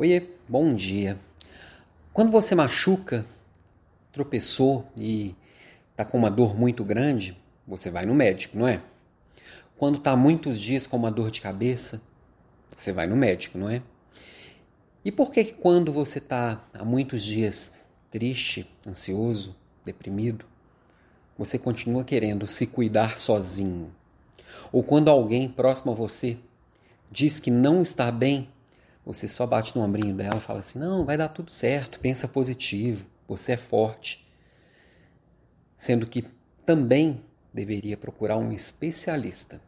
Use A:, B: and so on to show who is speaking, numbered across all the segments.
A: Oiê, bom dia. Quando você machuca, tropeçou e está com uma dor muito grande, você vai no médico, não é? Quando está muitos dias com uma dor de cabeça, você vai no médico, não é? E por que quando você está há muitos dias triste, ansioso, deprimido, você continua querendo se cuidar sozinho? Ou quando alguém próximo a você diz que não está bem, você só bate no ombrinho dela e fala assim: não, vai dar tudo certo, pensa positivo, você é forte. Sendo que também deveria procurar um especialista.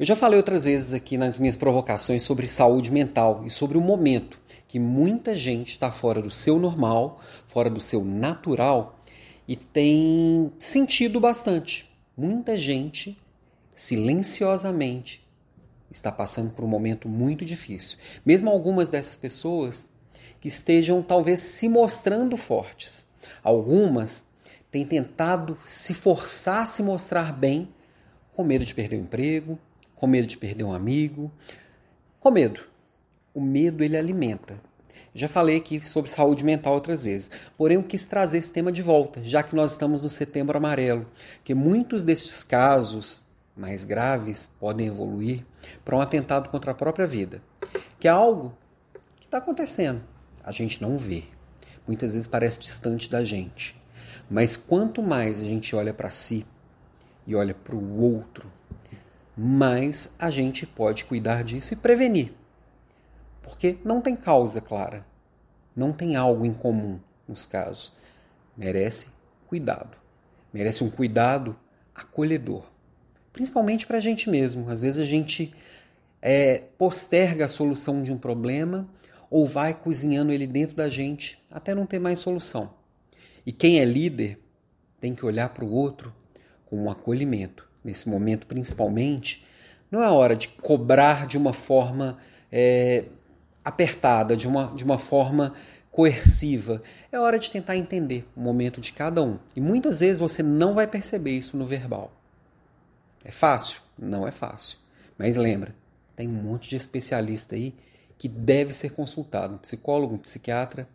A: Eu já falei outras vezes aqui nas minhas provocações sobre saúde mental e sobre o momento que muita gente está fora do seu normal, fora do seu natural e tem sentido bastante. Muita gente silenciosamente está passando por um momento muito difícil. Mesmo algumas dessas pessoas que estejam talvez se mostrando fortes. Algumas têm tentado se forçar a se mostrar bem, com medo de perder o emprego, com medo de perder um amigo, com medo. O medo ele alimenta. Já falei aqui sobre saúde mental outras vezes, porém eu quis trazer esse tema de volta, já que nós estamos no Setembro Amarelo, que muitos destes casos mais graves podem evoluir para um atentado contra a própria vida, que é algo que está acontecendo. A gente não vê. Muitas vezes parece distante da gente. Mas quanto mais a gente olha para si e olha para o outro, mais a gente pode cuidar disso e prevenir. Porque não tem causa clara, não tem algo em comum nos casos. Merece cuidado. Merece um cuidado acolhedor principalmente para a gente mesmo. Às vezes a gente é, posterga a solução de um problema ou vai cozinhando ele dentro da gente até não ter mais solução. E quem é líder tem que olhar para o outro com um acolhimento. Nesse momento, principalmente, não é hora de cobrar de uma forma é, apertada, de uma, de uma forma coerciva. É hora de tentar entender o momento de cada um. E muitas vezes você não vai perceber isso no verbal. É fácil? Não é fácil. Mas lembra, tem um monte de especialista aí que deve ser consultado. Um psicólogo, um psiquiatra.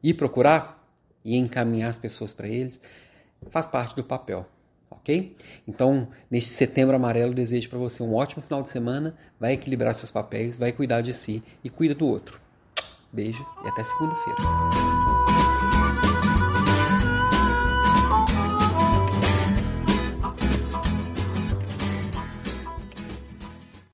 A: E procurar e encaminhar as pessoas para eles faz parte do papel. Ok? Então, neste setembro amarelo, desejo para você um ótimo final de semana. Vai equilibrar seus papéis, vai cuidar de si e cuida do outro. Beijo e até segunda-feira.